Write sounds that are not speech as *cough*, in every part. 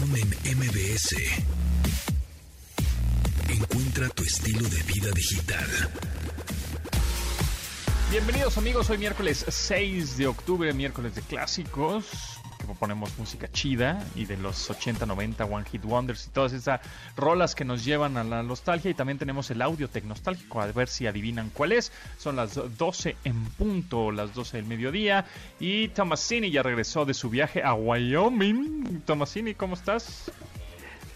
En MBS. Encuentra tu estilo de vida digital. Bienvenidos amigos, hoy miércoles 6 de octubre, miércoles de clásicos, ponemos música chida y de los 80, 90, One Hit Wonders y todas esas rolas que nos llevan a la nostalgia y también tenemos el audio tecnostálgico, a ver si adivinan cuál es. Son las 12 en punto, las 12 del mediodía y Tomasini ya regresó de su viaje a Wyoming. Tomasini, ¿cómo estás?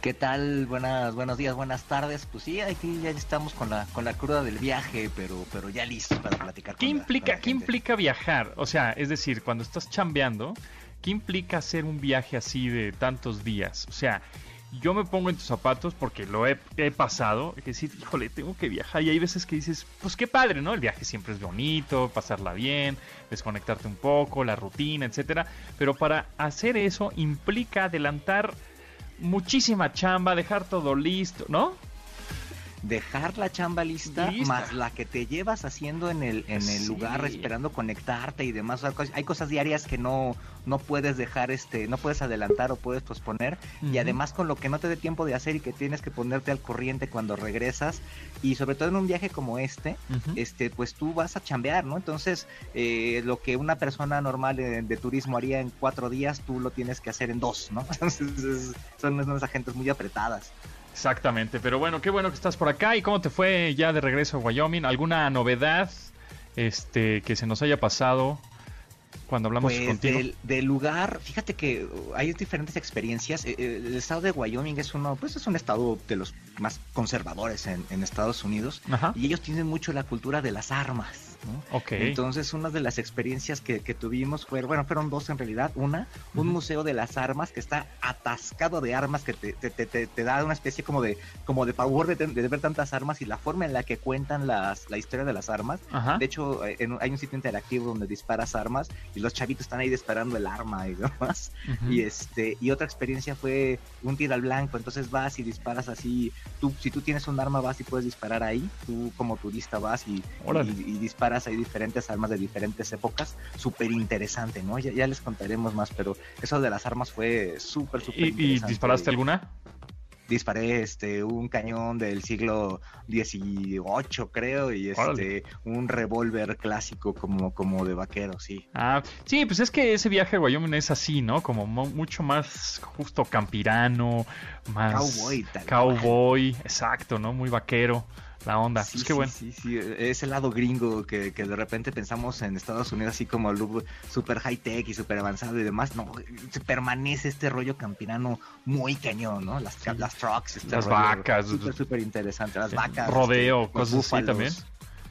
¿Qué tal? Buenas, buenos días, buenas tardes. Pues sí, aquí ya estamos con la, con la cruda del viaje, pero, pero ya listos para platicar. ¿Qué implica, ¿qué implica viajar? O sea, es decir, cuando estás chambeando, ¿qué implica hacer un viaje así de tantos días? O sea, yo me pongo en tus zapatos porque lo he, he, pasado, que decir, *laughs* híjole, tengo que viajar y hay veces que dices, pues qué padre, ¿no? El viaje siempre es bonito, pasarla bien, desconectarte un poco, la rutina, etcétera, pero para hacer eso implica adelantar muchísima chamba, dejar todo listo, ¿no? Dejar la chamba lista, Lista. más la que te llevas haciendo en el en el Sí. lugar esperando conectarte y demás. Hay cosas diarias que no no puedes dejar este no puedes adelantar o puedes posponer. Y además con lo que no te dé tiempo de hacer y que tienes que ponerte al corriente cuando regresas y sobre todo en un viaje como este este pues tú vas a chambear no entonces eh, lo que una persona normal de, de turismo haría en cuatro días tú lo tienes que hacer en dos no *laughs* entonces es- son unas agentes muy apretadas Exactamente, pero bueno, qué bueno que estás por acá. ¿Y cómo te fue ya de regreso a Wyoming? ¿Alguna novedad este, que se nos haya pasado cuando hablamos Pues contigo? del, del lugar, fíjate que uh, hay diferentes experiencias. Eh, eh, El estado de Wyoming es uno, pues es un estado de los más conservadores en, en Estados Unidos Ajá. y ellos tienen mucho la cultura de las armas. ¿No? Ok. Entonces, una de las experiencias que, que tuvimos fue, bueno, fueron dos en realidad. Una, un Ujú. museo de las armas que está atascado de armas, que te, te, te, te- da una especie como de, como de pavor de, de ver tantas armas y la forma en la que cuentan las, la historia de las armas. Ajá. De hecho, eh, en- hay un sitio interactivo donde disparas armas y los chavitos están ahí disparando el arma y *laughs* demás. Ujú. Y este y otra experiencia fue un tiro al blanco, entonces vas y disparas así, tú si tú tienes un arma vas y puedes disparar ahí, tú como turista vas y, y, y disparas ahí diferentes armas de diferentes épocas, súper interesante, ¿no? Ya, ya les contaremos más, pero eso de las armas fue súper, súper ¿Y, y interesante. disparaste alguna? Disparé este un cañón del siglo XVIII, creo, y Órale. este un revólver clásico como, como de vaquero, sí. Ah, sí, pues es que ese viaje a Wyoming es así, ¿no? Como mo- mucho más justo campirano, más Cowboy, tal cowboy, exacto, ¿no? Muy vaquero, la onda. Sí, pues qué sí, bueno. sí, sí, ese lado gringo que, que de repente pensamos en Estados Unidos así como super high tech y super avanzado y demás, no, se permanece este rollo campirano muy cañón, ¿no? Las, las trucks, este Las rollo vacas, súper, súper interesante, las vacas, rodeo, este, los cosas así también.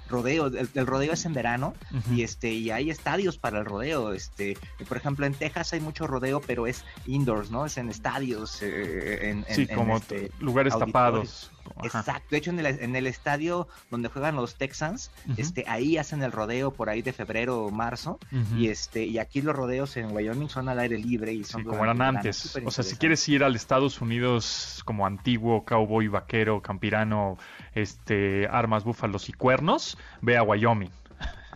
Rodeo, el, el rodeo es en verano y este y hay estadios para el rodeo, este, por ejemplo en Texas hay mucho rodeo, pero es indoors, ¿no? Es en estadios, eh, en, Sí, en, como este, lugares tapados. Ajá. Exacto, de hecho en el, en el estadio donde juegan los Texans, este, ahí hacen el rodeo por ahí de febrero o marzo, y este, y aquí los rodeos en Wyoming son al aire libre y son Sí, como eran antes. O sea, si quieres ir al Estados Unidos como antiguo cowboy, vaquero, campirano, este, armas, búfalos y cuernos, ve a Wyoming.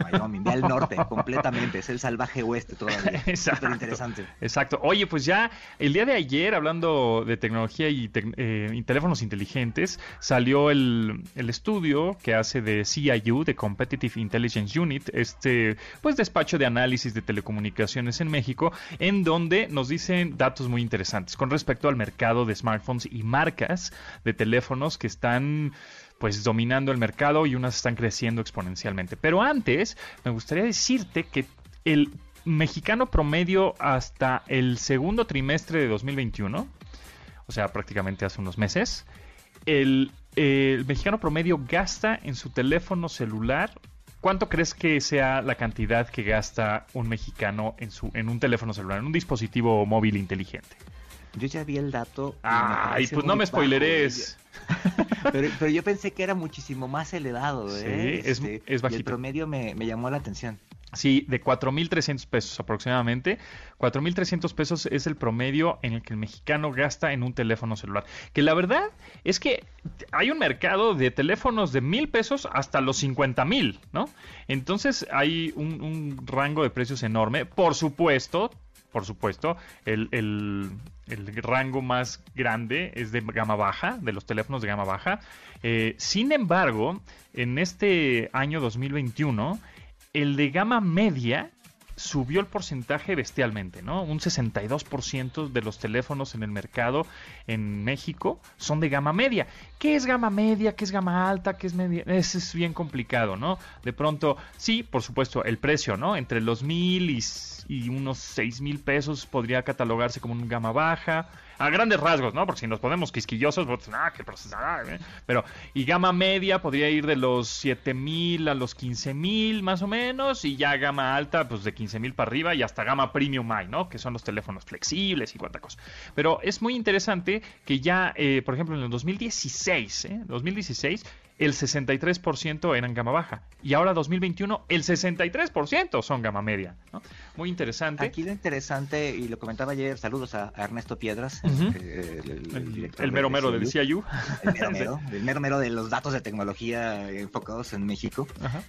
Wyoming, ve al norte, completamente, es el salvaje oeste todavía. *laughs* Exacto. Súper interesante. Exacto. Oye, pues ya el día de ayer, hablando de tecnología y, eh, y teléfonos inteligentes, salió el, el estudio que hace de CIU, de Competitive Intelligence Unit, este pues despacho de análisis de telecomunicaciones en México, en donde nos dicen datos muy interesantes con respecto al mercado de smartphones y marcas de teléfonos que están pues dominando el mercado y unas están creciendo exponencialmente. Pero antes, me gustaría decirte que el mexicano promedio hasta el segundo trimestre de 2021, o sea, prácticamente hace unos meses, el, el mexicano promedio gasta en su teléfono celular. ¿Cuánto crees que sea la cantidad que gasta un mexicano en, su, en un teléfono celular, en un dispositivo móvil inteligente? Yo ya vi el dato. y Ay, parece pues no me spoileres. *laughs* Pero, pero yo pensé que era muchísimo más elevado, ¿eh? Sí, es- Este, es y bajito. el promedio me, me llamó la atención. Sí, de 4.300 pesos aproximadamente. 4.300 pesos es el promedio en el que el mexicano gasta en un teléfono celular. Que la verdad es que hay un mercado de teléfonos de mil pesos hasta los 50 mil, ¿no? Entonces hay un, un rango de precios enorme. Por supuesto, por supuesto. El, el, rango más grande es de gama baja, de los teléfonos de gama baja. Eh, sin embargo, en este año 2021, el de gama media subió el porcentaje bestialmente, ¿no? Un 62% de los teléfonos en el mercado en México son de gama media. ¿Qué es gama media? ¿Qué es gama alta? ¿Qué es media? Eso es bien complicado, ¿no? De pronto, sí, por supuesto, el precio, ¿no? Entre los mil y, y unos seis mil pesos podría catalogarse como una gama baja a grandes rasgos, ¿no? Porque si nos ponemos quisquillosos, pues, ah, qué procesador, ¿eh? Pero, y gama media podría ir de los 7000 a los 15000 más o menos, y ya gama alta, pues de 15000 para arriba, y hasta gama premium hay, ¿no? Que son los teléfonos flexibles y cuánta cosa. Pero es muy interesante que ya, eh, por ejemplo, en el 2016, ¿eh? 2016, el 63% eran gama baja. Y ahora 2021, el 63% son gama media. Muy interesante. Aquí lo interesante, y lo comentaba ayer, saludos a, Ernesto Piedras, el, mero mero de CIU. El mero mero, el mero mero de los datos de tecnología enfocados en México.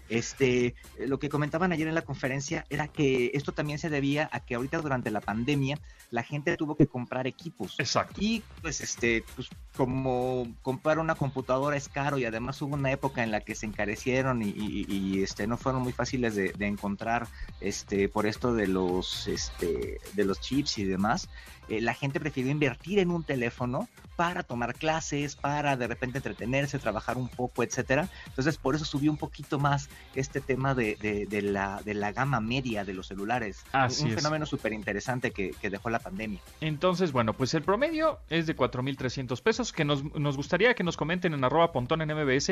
Este, lo que comentaban ayer en la conferencia era que esto también se debía a que ahorita durante la pandemia la gente tuvo que comprar equipos. Exacto. Y pues este, pues como comprar una computadora es caro y además hubo una época en la que se encarecieron y, este no fueron muy fáciles de, encontrar este por esto de los este de los chips y demás eh, la gente prefirió invertir en un teléfono para tomar clases, para de repente entretenerse, trabajar un poco, etcétera. Entonces, por eso subió un poquito más este tema de, de, la, de la gama media de los celulares. un fenómeno súper interesante que, que, dejó la pandemia. Entonces, bueno, pues el promedio es de 4.300 pesos, que nos, nos gustaría que nos comenten en arroba pontón en MBS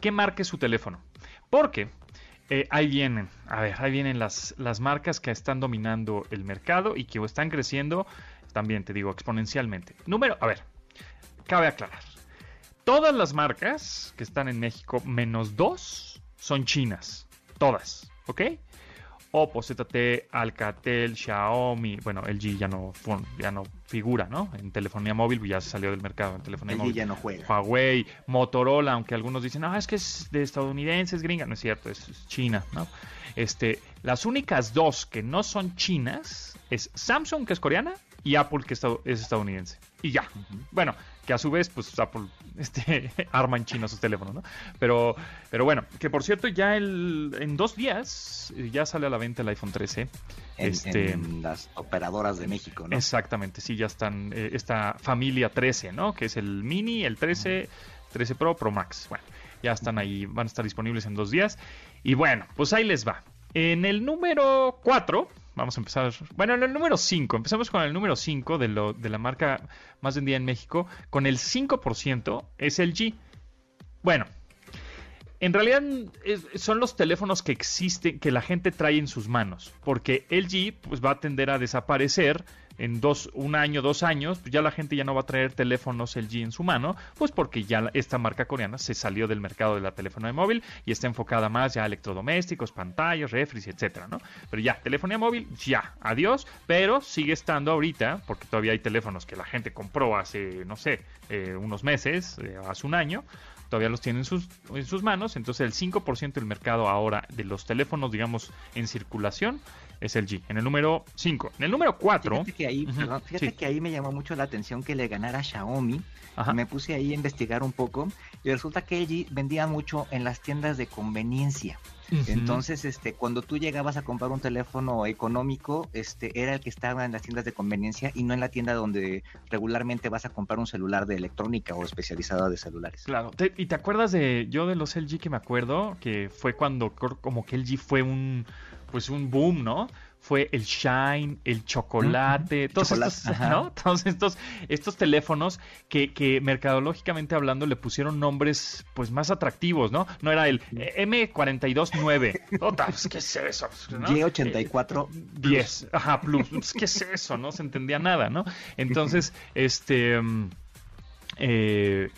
qué marque su teléfono. Porque eh, ahí vienen, a ver, ahí vienen las, las marcas que están dominando el mercado y que están creciendo también, te digo, exponencialmente. Número, a ver, cabe aclarar. Todas las marcas que están en México, menos dos, son chinas. Todas, ¿ok? Oppo, ZT, Alcatel, Xiaomi, bueno, LG ya no, ya no figura, ¿no? En telefonía móvil ya se salió del mercado en telefonía móvil. ya no juega. Huawei, Motorola, aunque algunos dicen, ah, es que es de estadounidenses, gringa, no es cierto, es, China, ¿no? Este, las únicas dos que no son chinas es Samsung, que es coreana, y Apple, que es estadounidense. Y ya. Bueno, que a su vez, pues Apple este, *laughs* arma en China sus teléfonos, ¿no? Pero, pero bueno, que por cierto, ya el, en dos días eh, ya sale a la venta el iPhone 13. En, este, las operadoras de México, ¿no? Exactamente, sí, ya están eh, esta familia 13, ¿no? Que es el Mini, el 13, 13 Pro, Pro Max. Bueno, ya están ahí, van a estar disponibles en dos días. Y bueno, pues ahí les va. En el número 4 Vamos a empezar. Bueno, en el número 5. Empezamos con el número 5 de, lo, de la marca más vendida en México. Con el 5% es el G. Bueno, en realidad son los teléfonos que existen, que la gente trae en sus manos. Porque el G pues, va a tender a desaparecer en dos, un año, dos años, ya la gente ya no va a traer teléfonos LG en su mano, pues porque ya esta marca coreana se salió del mercado de la telefonía móvil y está enfocada más ya a electrodomésticos, pantallas, refris, etcétera, ¿no? Pero ya, telefonía móvil, ya, adiós, pero sigue estando ahorita, porque todavía hay teléfonos que la gente compró hace, no sé, eh, unos meses, eh, hace un año, todavía los tienen en sus, en sus manos, entonces el 5% del mercado ahora de los teléfonos, digamos, en circulación es el G. En el número 5. En el número 4. Fíjate, que ahí, fíjate que ahí me llamó mucho la atención que le ganara a Xiaomi. Me puse ahí a investigar un poco y resulta que el G vendía mucho en las tiendas de conveniencia. Entonces, este, cuando tú llegabas a comprar un teléfono económico, este, era el que estaba en las tiendas de conveniencia y no en la tienda donde regularmente vas a comprar un celular de electrónica o especializada de celulares. Claro. ¿Y te acuerdas de yo de los LG que me acuerdo que fue cuando como que LG fue un pues un boom, ¿no? Fue el Shine, el chocolate, todos, estos, *laughs* ¿no? todos estos, estos teléfonos que, que mercadológicamente hablando le pusieron nombres pues más atractivos, ¿no? No era el M429. *laughs* Pues, ¿Qué es eso? G84 10. Ajá, plus. Pues, ¿Qué es eso? No se entendía nada, ¿no? Entonces, *laughs* este... Mm, eh,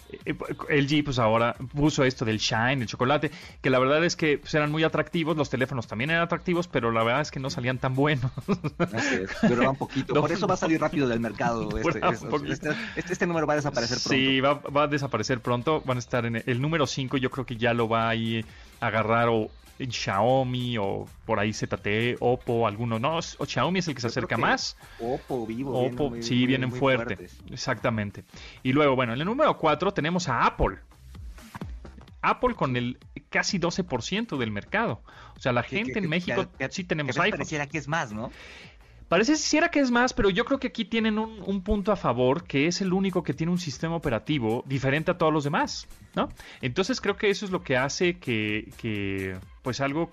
LG pues ahora puso esto del shine, el chocolate, que la verdad es que pues, eran muy atractivos, los teléfonos también eran atractivos, pero la verdad es que no salían tan buenos. Duraba un poquito, *laughs* por eso va a salir rápido del mercado. *laughs* Este, este, este, este, número va a desaparecer pronto. Sí, va, a desaparecer pronto, van a estar en el, número 5, yo creo que ya lo va a agarrar o Xiaomi o por ahí ZTE, Oppo, algunos no, o Xiaomi es el que se acerca más. Oppo, Vivo, Oppo, sí, vienen fuerte, exactamente. Y luego, bueno, en el número 4 tenemos a Apple. Apple con el casi 12% del mercado. O sea, la gente en México sí tenemos iPhone. Pareciera que es más, ¿no? Parece siquiera que es más, pero yo creo que aquí tienen un, punto a favor, que es el único que tiene un sistema operativo diferente a todos los demás, ¿no? Entonces creo que eso es lo que hace que, que pues algo,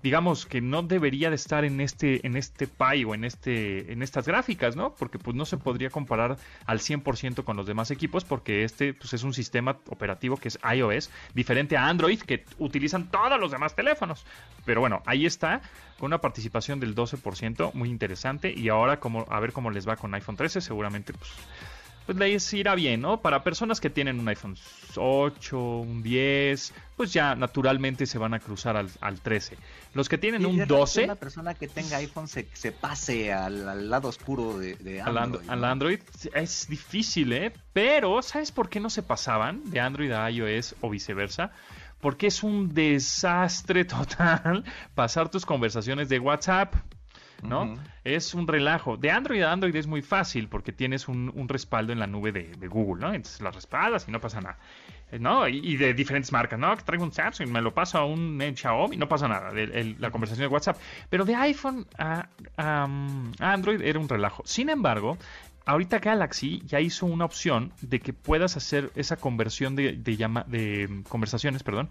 digamos, que no debería de estar en este, en este pie o en, este, en estas gráficas, ¿no? Porque pues no se podría comparar al 100% con los demás equipos porque este pues, es un sistema operativo que es iOS, diferente a Android que utilizan todos los demás teléfonos. Pero bueno, ahí está, con una participación del 12%, muy interesante. Y ahora como, a ver cómo les va con iPhone 13, seguramente pues pues les irá bien, ¿no? Para personas que tienen un iPhone 8, un 10, pues ya naturalmente se van a cruzar al, 13. Los que tienen un 12... Una persona que tenga iPhone se, se pase al, lado oscuro de, Android. Al, Android es difícil, ¿eh? Pero, ¿sabes por qué no se pasaban de Android a iOS o viceversa? Porque es un desastre *laughs* total pasar tus conversaciones de WhatsApp ¿no? Es un relajo. De Android a Android es muy fácil porque tienes un, respaldo en la nube de, Google, ¿no? Entonces las respaldas y no pasa nada. ¿no? Y, de diferentes marcas, ¿no? Que traigo un Samsung, me lo paso a un Xiaomi, no pasa nada, la conversación de WhatsApp. Pero de iPhone a, Android era un relajo. Sin embargo, ahorita Galaxy ya hizo una opción de que puedas hacer esa conversión de, de, llama, de conversaciones, perdón,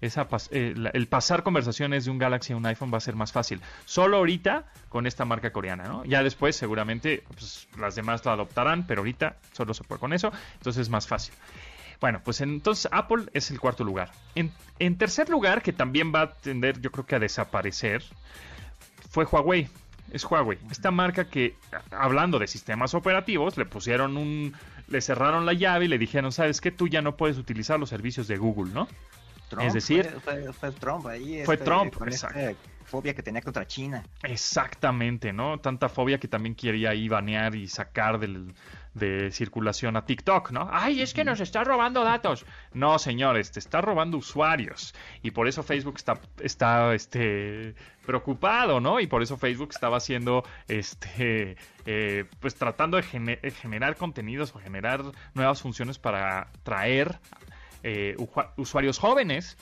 esa eh, el pasar conversaciones de un Galaxy a un iPhone va a ser más fácil. Solo ahorita con esta marca coreana, ¿no? Ya después seguramente pues, las demás lo adoptarán, pero ahorita solo se puede con eso, entonces es más fácil. Bueno, pues entonces Apple es el cuarto lugar. En, en tercer lugar, que también va a tender yo creo que a desaparecer, fue Huawei es Huawei. Esta marca que, hablando de sistemas operativos, le pusieron un. Le cerraron la llave y le dijeron, ¿sabes qué? Tú ya no puedes utilizar los servicios de Google, ¿no? Es decir, fue, Trump ahí. Fue este, Trump, con fobia que tenía contra China. Exactamente, ¿no? Tanta fobia que también quería ahí banear y sacar de circulación a TikTok, ¿no? Ay, es que nos está robando datos. No, señores, te está robando usuarios. Y por eso Facebook está, está este, preocupado, ¿no? Y por eso Facebook estaba haciendo, este, eh, pues tratando de generar contenidos o generar nuevas funciones para traer eh, usuarios jóvenes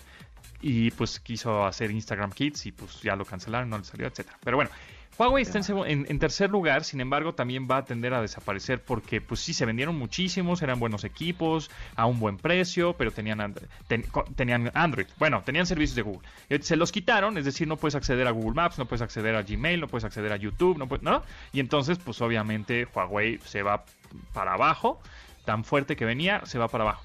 y pues quiso hacer Instagram Kids y pues ya lo cancelaron, no le salió, etcétera. Pero bueno, Huawei está en, tercer lugar, sin embargo, también va a tender a desaparecer porque, pues sí, se vendieron muchísimos, eran buenos equipos, a un buen precio, pero tenían, tenían Android. Bueno, tenían servicios de Google. Se los quitaron, es decir, no puedes acceder a Google Maps, no puedes acceder a Gmail, no puedes acceder a YouTube, no, puedes, ¿no? Y entonces, pues obviamente, Huawei se va para abajo, tan fuerte que venía, se va para abajo.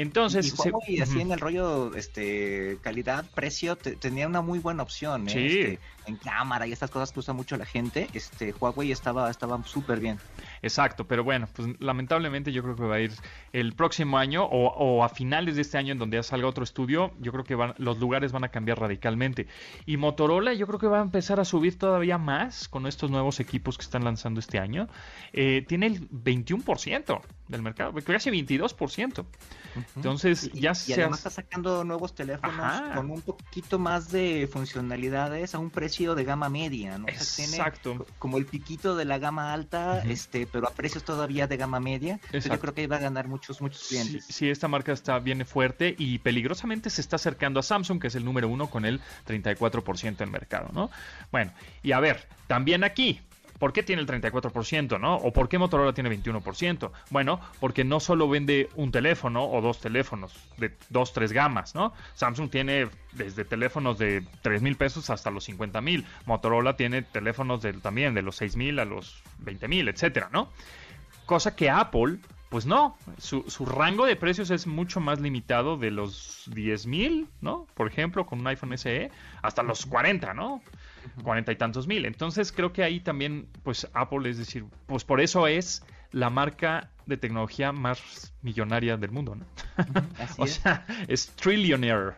Entonces, y así en el rollo este calidad precio tenía una muy buena opción ¿eh? este, en cámara y estas cosas que usa mucho la gente este Huawei estaba estaba súper bien exacto pero bueno pues lamentablemente yo creo que va a ir el próximo año o, a finales de este año en donde ya salga otro estudio yo creo que van, los lugares van a cambiar radicalmente y Motorola yo creo que va a empezar a subir todavía más con estos nuevos equipos que están lanzando este año eh, tiene el 21% del mercado casi 22% entonces ya se. Y además está sacando nuevos teléfonos con un poquito más de funcionalidades a un precio de gama media, ¿no? Exacto. como el piquito de la gama alta, este, pero a precios todavía de gama media. yo creo que iba a ganar muchos, muchos clientes. Sí, esta marca está viene fuerte y peligrosamente se está acercando a Samsung, que es el número uno con el 34% del mercado, ¿no? Bueno, y a ver, también aquí, ¿Por qué tiene el 34%, no? ¿O por qué Motorola tiene 21%? Bueno, porque no solo vende un teléfono o dos teléfonos de dos, tres gamas, ¿no? Samsung tiene desde teléfonos de 3 mil pesos hasta los 50 mil. Motorola tiene teléfonos también de los 6 mil a los 20 mil, etcétera, ¿no? Cosa que Apple pues no, su, su, rango de precios es mucho más limitado de los 10 mil, ¿no? Por ejemplo, con un iPhone SE, hasta los 40, ¿no? Cuarenta y tantos mil. Entonces creo que ahí también, pues Apple, es decir, pues por eso es la marca de tecnología más millonaria del mundo, ¿no? *laughs* o sea, es trillionaire.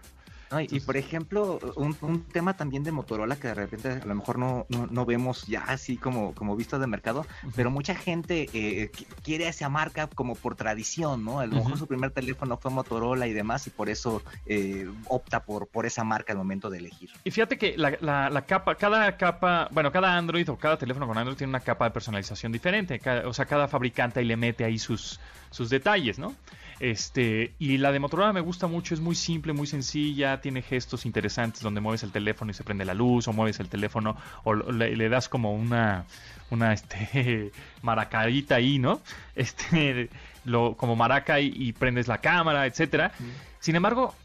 Y, por ejemplo, un, tema también de Motorola que de repente a lo mejor no, no, vemos ya así como, como visto de mercado, pero mucha gente eh, quiere esa marca como por tradición, ¿no? A lo mejor su primer teléfono fue Motorola y demás, y por eso eh, opta por, por esa marca al momento de elegir. Y fíjate que la, la, capa, cada capa, bueno, cada Android o cada teléfono con Android tiene una capa de personalización diferente. o sea, cada fabricante ahí le mete ahí sus, sus detalles, ¿no? Este, y la de Motorola me gusta mucho, es muy simple, muy sencilla, tiene gestos interesantes donde mueves el teléfono y se prende la luz, o mueves el teléfono o le, das como una, una este, *laughs* maracarita ahí, ¿no? Este, *laughs* lo, como maraca y, prendes la cámara, etcétera. Sin embargo,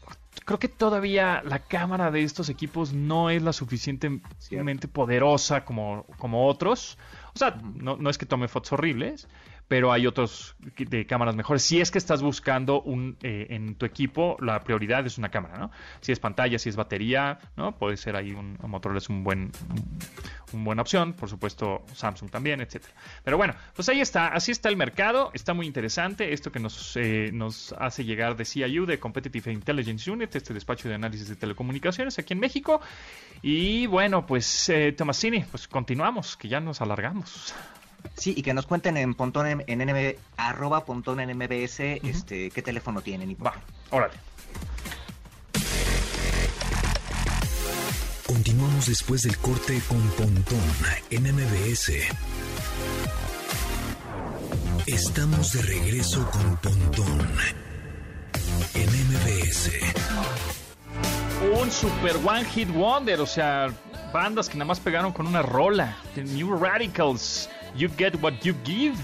creo que todavía la cámara de estos equipos no es la suficientemente poderosa como, como otros. O sea, no, no es que tome fotos horribles, pero hay otros de cámaras mejores. Si es que estás buscando un eh, en tu equipo, la prioridad es una cámara, ¿no? Si es pantalla, si es batería, ¿no? Puede ser ahí un, un Motorola es un buen una buena opción, por supuesto Samsung también, etcétera. Pero bueno, pues ahí está, así está el mercado, está muy interesante esto que nos, eh, nos hace llegar de CIU, de Competitive Intelligence Unit, este despacho de análisis de telecomunicaciones aquí en México. Y bueno, pues eh, Tomasini, pues continuamos, que ya nos alargamos. Sí, y que nos cuenten en Pontón, en, NB, arroba Pontón en MBS, este, qué teléfono tienen. Y Va, órale. Continuamos después del corte con Pontón en MBS. Estamos de regreso con Pontón en MBS. Un super one hit wonder, o sea, bandas que nada más pegaron con una rola. The New Radicals. You Get What You Give.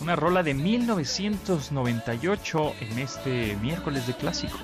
Una rola de 1998 en este miércoles de clásicos.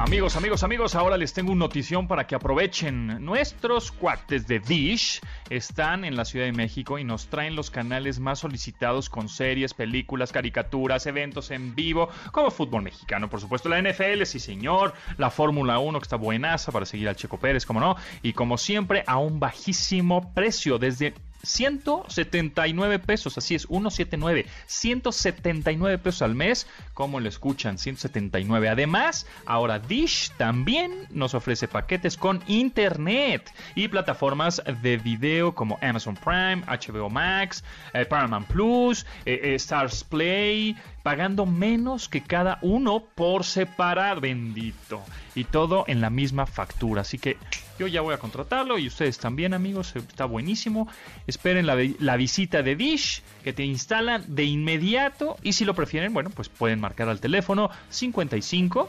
Amigos, amigos, amigos, ahora les tengo una notición para que aprovechen. Nuestros cuates de Dish están en la Ciudad de México y nos traen los canales más solicitados con series, películas, caricaturas, eventos en vivo, como fútbol mexicano, por supuesto, la NFL, sí señor, la Fórmula 1 que está buenaza para seguir al Checo Pérez, como no, y como siempre a un bajísimo precio, desde 179 pesos, así es, 179, 179 pesos al mes, como lo escuchan, 179. Además, ahora Dish también nos ofrece paquetes con internet y plataformas de video como Amazon Prime, HBO Max, eh, Paramount Plus, eh, eh, Stars Play, pagando menos que cada uno por separado, bendito. Y todo en la misma factura. Así que yo ya voy a contratarlo y ustedes también, amigos. Está buenísimo. Esperen la, visita de Dish que te instalan de inmediato. Y si lo prefieren, bueno, pues pueden marcar al teléfono 55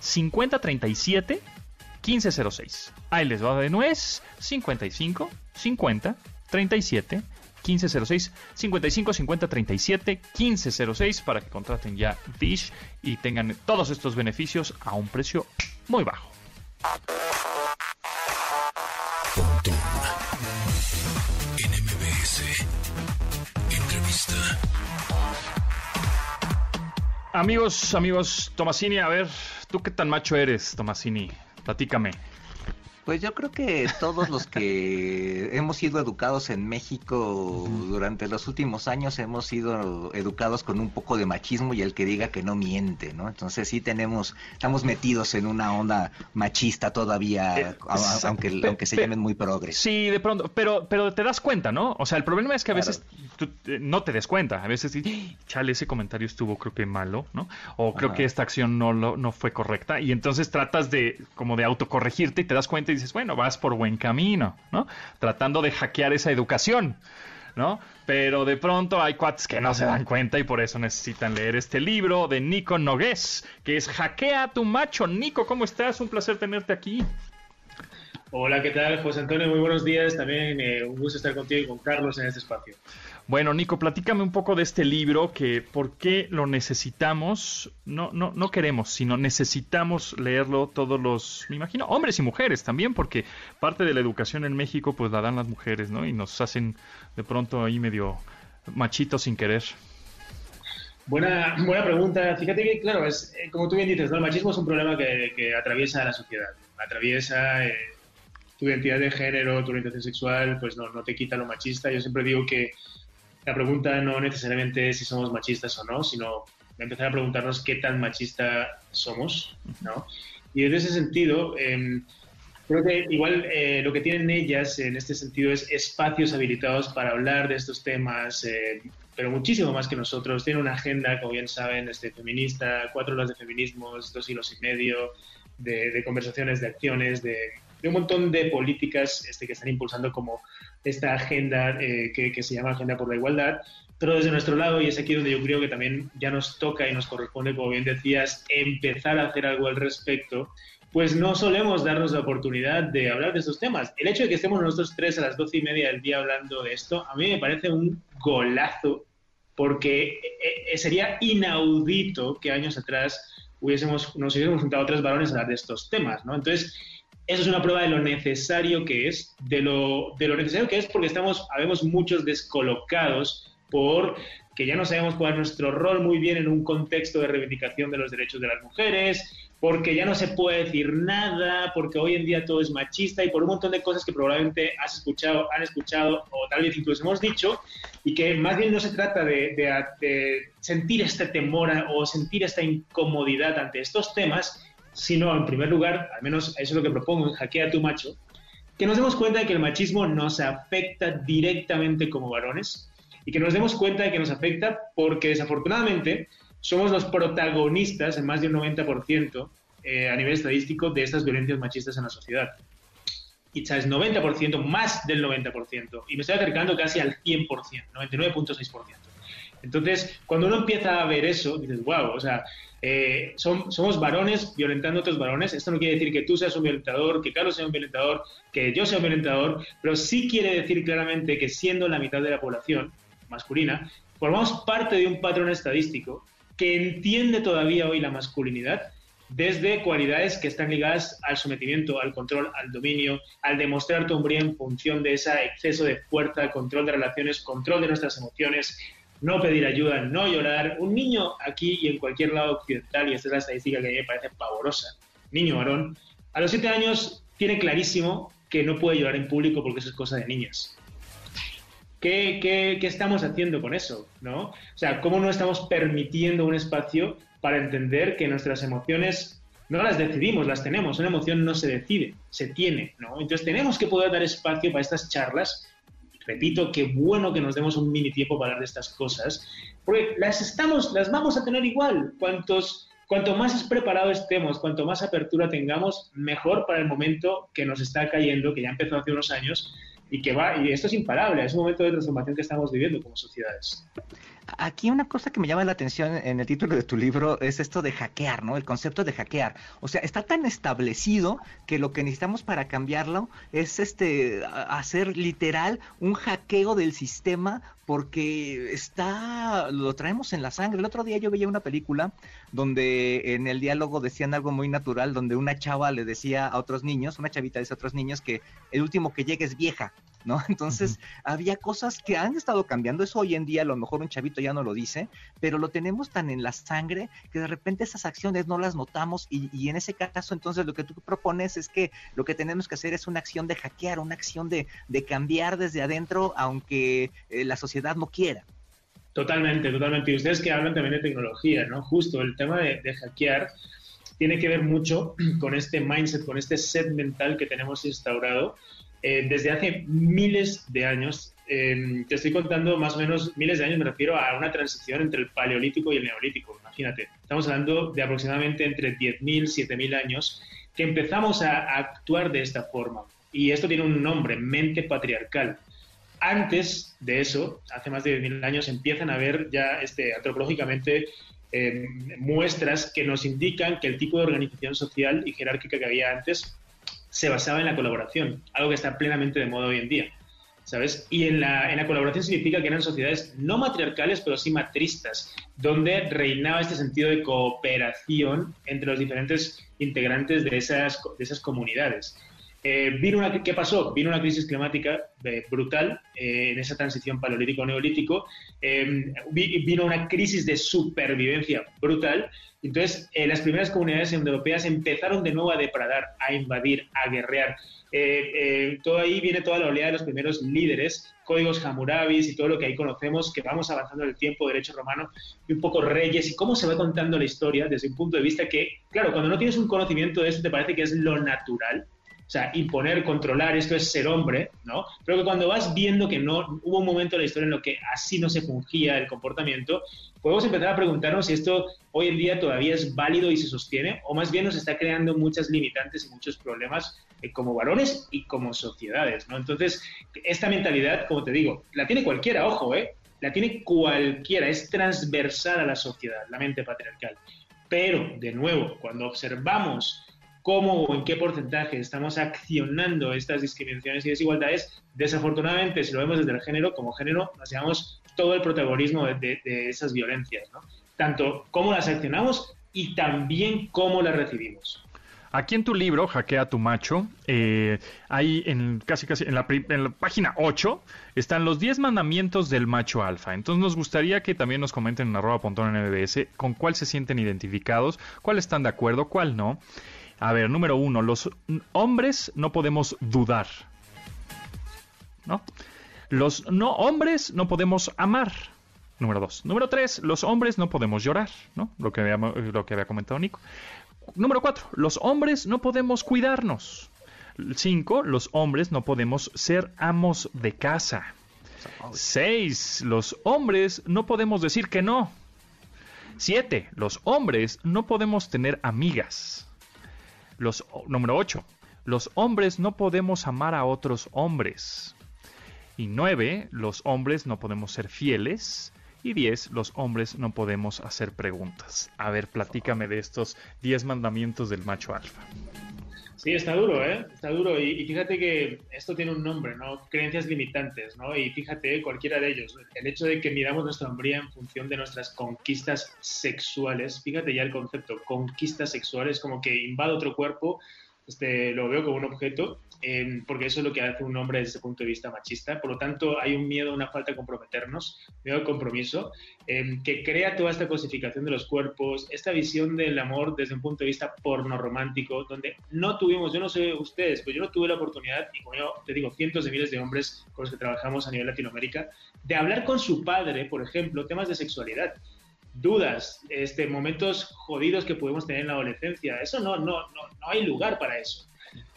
5037 1506. Ahí les va de nuez 55 50 37 1506 55 50 37 1506 para que contraten ya Dish y tengan todos estos beneficios a un precio muy bajo. Amigos, amigos, Tomasini, a ver, ¿tú qué tan macho eres, Tomasini? Platícame. Pues yo creo que todos los que *laughs* hemos sido educados en México durante los últimos años hemos sido educados con un poco de machismo y el que diga que no miente, ¿no? Entonces sí tenemos, estamos metidos en una onda machista todavía, eh, aunque, aunque se llamen muy progres. Sí, de pronto, pero, pero te das cuenta, ¿no? O sea, el problema es que a veces tú, eh, no te des cuenta, a veces chale, ese comentario estuvo creo que malo, ¿no? O creo que esta acción no, no fue correcta y entonces tratas de como de autocorregirte y te das cuenta y dices, bueno, vas por buen camino, ¿no? Tratando de hackear esa educación. ¿no? Pero de pronto hay cuates que no se dan cuenta y por eso necesitan leer este libro de Nico Nogués, que es Hackea tu macho. Nico, ¿cómo estás? Un placer tenerte aquí. Hola, ¿qué tal? José Antonio, muy buenos días. También eh, un gusto estar contigo y con Carlos en este espacio. Bueno, Nico, platícame un poco de este libro, que por qué lo necesitamos, no, no, no queremos, sino necesitamos leerlo todos los, me imagino, hombres y mujeres también, porque parte de la educación en México pues la dan las mujeres, ¿no? Y nos hacen de pronto ahí medio machitos sin querer. Buena, buena pregunta. Fíjate que, claro, es eh, como tú bien dices, el machismo es un problema que, atraviesa a la sociedad. Atraviesa eh, tu identidad de género, tu orientación sexual, pues no, no te quita lo machista. Yo siempre digo que la pregunta no necesariamente es si somos machistas o no, sino empezar a preguntarnos qué tan machista somos, ¿no? Y en ese sentido, em, creo que igual eh, lo que tienen ellas en este sentido es espacios habilitados para hablar de estos temas, eh, pero muchísimo más que nosotros. Tienen una agenda, como bien saben, este, feminista, cuatro horas de feminismos, dos hilos y medio, de, conversaciones, de acciones, de, un montón de políticas este, que están impulsando como esta agenda eh, que, que, se llama Agenda por la Igualdad. Pero desde nuestro lado, y es aquí donde yo creo que también ya nos toca y nos corresponde, como bien decías, empezar a hacer algo al respecto, pues no solemos darnos la oportunidad de hablar de estos temas. El hecho de que estemos nosotros tres a las doce y media del día hablando de esto, a mí me parece un golazo, porque eh, eh, sería inaudito que años atrás hubiésemos, nos hubiésemos juntado tres varones a hablar de estos temas, ¿no? Entonces, eso es una prueba de lo necesario que es, de lo, de lo necesario que es porque estamos, habemos muchos descolocados por que ya no sabemos cuál es nuestro rol muy bien en un contexto de reivindicación de los derechos de las mujeres, porque ya no se puede decir nada, porque hoy en día todo es machista y por un montón de cosas que probablemente has escuchado, han escuchado o tal vez incluso hemos dicho, y que más bien no se trata de, de sentir este temor o sentir esta incomodidad ante estos temas, sino en primer lugar, al menos eso es lo que propongo en Hackea tu macho, que nos demos cuenta de que el machismo nos afecta directamente como varones, y que nos demos cuenta de que nos afecta porque desafortunadamente somos los protagonistas en más de un 90% eh, a nivel estadístico de estas violencias machistas en la sociedad. Sabes, 90%, más del 90%. Y me estoy acercando casi al 100%, 99.6%. Entonces, cuando uno empieza a ver eso, dices, wow, o sea, eh, somos varones violentando a otros varones. Esto no quiere decir que tú seas un violentador, que Carlos sea un violentador, que yo sea un violentador, pero sí quiere decir claramente que siendo la mitad de la población, masculina, formamos parte de un patrón estadístico que entiende todavía hoy la masculinidad desde cualidades que están ligadas al sometimiento, al control, al dominio, al demostrar tu hombría en función de ese exceso de fuerza, control de relaciones, control de nuestras emociones, no pedir ayuda, no llorar. Un niño aquí y en cualquier lado occidental, y esta es la estadística que a mí me parece pavorosa, niño varón, a los siete años tiene clarísimo que no puede llorar en público porque eso es cosa de niñas. ¿Qué, estamos haciendo con eso? ¿no? O sea, ¿cómo no estamos permitiendo un espacio para entender que nuestras emociones no las decidimos, las tenemos? Una emoción no se decide, se tiene. ¿no? Entonces tenemos que poder dar espacio para estas charlas. Repito, qué bueno que nos demos un mini tiempo para hablar de estas cosas, porque las estamos, las vamos a tener igual. Cuantos, cuanto más preparados estemos, cuanto más apertura tengamos, mejor para el momento que nos está cayendo, que ya empezó hace unos años, y que va, y esto es imparable, es un momento de transformación que estamos viviendo como sociedades. Aquí una cosa que me llama la atención en el título de tu libro es esto de hackear, ¿no? El concepto de hackear. O sea, está tan establecido que lo que necesitamos para cambiarlo es este hacer literal un hackeo del sistema porque está lo traemos en la sangre. El otro día yo veía una película donde en el diálogo decían algo muy natural donde una chava le decía a otros niños, una chavita dice a otros niños que el último que llegue es vieja. ¿no? *laughs* Entonces, había cosas que han estado cambiando. Eso hoy en día, a lo mejor un chavito ya no lo dice, pero lo tenemos tan en la sangre que de repente esas acciones no las notamos y, en ese caso, entonces, lo que tú propones es que lo que tenemos que hacer es una acción de hackear, una acción de, cambiar desde adentro, aunque eh, la sociedad no quiera. Totalmente, totalmente. Y ustedes que hablan también de tecnología, ¿no? Justo el tema de, de hackear tiene que ver mucho *clears throat* con este mindset, con este set mental que tenemos instaurado eh, desde hace miles de años. Em, te estoy contando más o menos miles de años, me refiero a una transición entre el paleolítico y el neolítico. Imagínate, estamos hablando de aproximadamente entre 10.000, 7.000 años que empezamos a actuar de esta forma. Y esto tiene un nombre, mente patriarcal. Antes de eso, hace más de 10.000 años, empiezan a haber ya este, antropológicamente em, muestras que nos indican que el tipo de organización social y jerárquica que había antes se basaba en la colaboración, algo que está plenamente de moda hoy en día. ¿Sabes? Y en la, colaboración significa que eran sociedades no matriarcales, pero sí matristas, donde reinaba este sentido de cooperación entre los diferentes integrantes de esas comunidades. Eh, vino una, ¿Qué pasó? Vino una crisis climática eh, brutal eh, en esa transición paleolítico-neolítico. vino una crisis de supervivencia brutal. Entonces, las primeras comunidades europeas empezaron de nuevo a depredar, a invadir, a guerrear. todo ahí viene toda la oleada de los primeros líderes, códigos Hammurabis y todo lo que ahí conocemos, que vamos avanzando en el tiempo, derecho romano, y un poco reyes, y cómo se va contando la historia desde un punto de vista que, claro, cuando no tienes un conocimiento de eso, te parece que es lo natural, o sea, imponer, controlar, esto es ser hombre, ¿no? Pero que cuando vas viendo que no hubo un momento en la historia en lo que así no se fungía el comportamiento, podemos empezar a preguntarnos si esto hoy en día todavía es válido y se sostiene, o más bien nos está creando muchas limitantes y muchos problemas eh, como varones y como sociedades, ¿no? Entonces, esta mentalidad, como te digo, la tiene cualquiera, ojo, ¿eh? La tiene cualquiera, es transversal a la sociedad, la mente patriarcal. Pero, de nuevo, cuando observamos cómo o en qué porcentaje estamos accionando estas discriminaciones y desigualdades, desafortunadamente, si lo vemos desde el género, como género, nos llevamos todo el protagonismo de, esas violencias, ¿no? Tanto cómo las accionamos y también cómo las recibimos. Aquí en tu libro, Hackea tu macho, eh, hay en casi casi en la, página 8 están los 10 mandamientos del macho alfa. Entonces nos gustaría que también nos comenten en arroba en con cuál se sienten identificados, cuál están de acuerdo, cuál no. A ver, número uno, los hombres no podemos dudar. ¿No? Los no hombres no podemos amar. Número dos. Número tres, los hombres no podemos llorar, ¿no? Lo que había, lo que había comentado Nico. Número cuatro, los hombres no podemos cuidarnos. Cinco, los hombres no podemos ser amos de casa. Seis, los hombres no podemos decir que no. Siete, los hombres no podemos tener amigas. Los, número 8. Los hombres no podemos amar a otros hombres. Y 9. Los hombres no podemos ser fieles. Y 10. Los hombres no podemos hacer preguntas. A ver, platícame de estos 10 mandamientos del macho alfa. Sí, está duro, ¿eh? Está duro. Y, fíjate que esto tiene un nombre, ¿no? Creencias limitantes, ¿no? Y fíjate, cualquiera de ellos, el hecho de que miramos nuestra hombría en función de nuestras conquistas sexuales, fíjate ya el concepto, conquistas sexuales, como que invado otro cuerpo, este, lo veo como un objeto Em, porque eso es lo que hace un hombre desde ese punto de vista machista. Por lo tanto, hay un miedo, una falta de comprometernos, miedo al compromiso, em, que crea toda esta cosificación de los cuerpos, esta visión del amor desde un punto de vista porno romántico, donde no tuvimos, yo no sé ustedes, pero yo no tuve la oportunidad, y como yo te digo, cientos de miles de hombres con los que trabajamos a nivel Latinoamérica, de hablar con su padre, por ejemplo, temas de sexualidad dudas, este, momentos jodidos que podemos tener en la adolescencia. Eso no, no, no, no hay lugar para eso.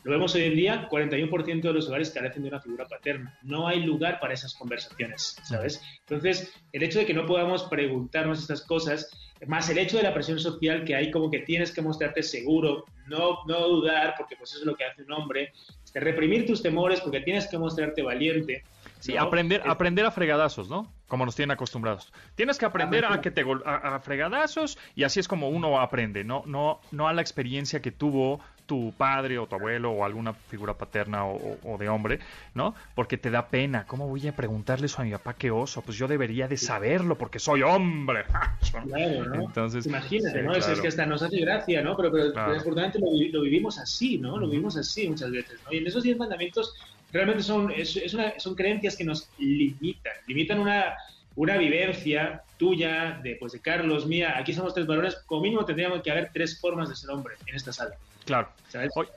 Lo vemos hoy en día, 41% de los hogares carecen de una figura paterna. No hay lugar para esas conversaciones, ¿sabes? Entonces, el hecho de que no podamos preguntarnos estas cosas, más el hecho de la presión social que hay como que tienes que mostrarte seguro, no, no dudar, porque pues eso es lo que hace un hombre, este, reprimir tus temores porque tienes que mostrarte valiente. Sí, aprender, aprender a fregadazos, ¿no? Como nos tienen acostumbrados. Tienes que aprender a que te a, fregadazos y así es como uno aprende, no, no, no a la experiencia que tuvo tu padre o tu abuelo o alguna figura paterna o, de hombre, ¿no? Porque te da pena. ¿Cómo voy a preguntarle eso a mi papá qué oso? Pues yo debería de saberlo porque soy hombre. *laughs* Claro, ¿no? Entonces, Imagínate, ¿no? Es, que hasta nos hace gracia, ¿no? Pero, pero, lo, vivimos así, ¿no? Lo vivimos así muchas veces, ¿no? Y en esos diez mandamientos realmente son, es, una, son creencias que nos limitan, limitan una, una vivencia tuya, de, pues, de Carlos, mía, aquí somos tres varones, como mínimo tendríamos que haber tres formas de ser hombre en esta sala. Claro.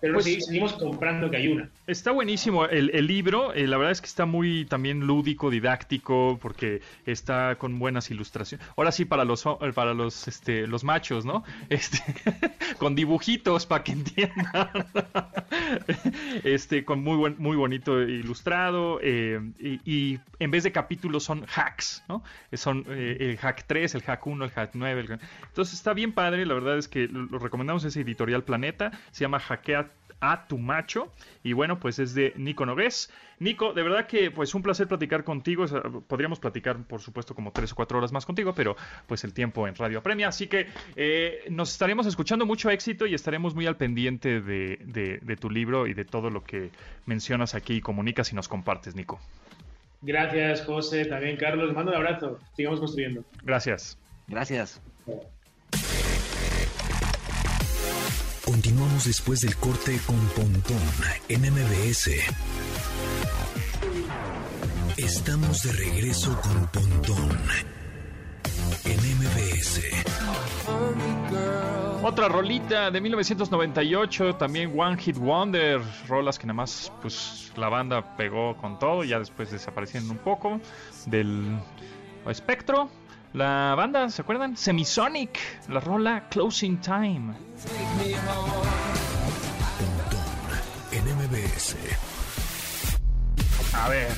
Pero pues, seguimos comprando que hay una. Está buenísimo el, libro. Eh, la verdad es que está muy también lúdico, didáctico, porque está con buenas ilustraciones. Ahora sí para los para los este los machos, ¿no? *laughs* Este con dibujitos para que entiendan. *laughs* este con muy buen muy bonito ilustrado eh, y, en vez de capítulos son hacks, ¿no? Son eh, el hack 3, el hack 1, el hack 9. Entonces está bien padre. La verdad es que lo recomendamos ese editorial Planeta se llama Hackea a tu macho. Y bueno pues es de Nico Nogués. Nico de verdad que pues un placer platicar contigo. Podríamos platicar por supuesto como tres o cuatro horas más contigo pero pues el tiempo en radio apremia. Así que eh, nos estaremos escuchando. Mucho éxito y estaremos muy al pendiente de, de tu libro y de todo lo que mencionas aquí y comunicas y nos compartes Nico. Gracias José. También Carlos mando un abrazo. Sigamos construyendo. Gracias. Gracias Continuamos después del corte con Pontón en MBS. Estamos de regreso con Pontón en MBS. Otra rolita de 1998, también One Hit Wonder, rolas que nada más pues la banda pegó con todo, ya después desaparecieron un poco del espectro. La banda, ¿se acuerdan? Semisonic, la rola Closing Time. A ver,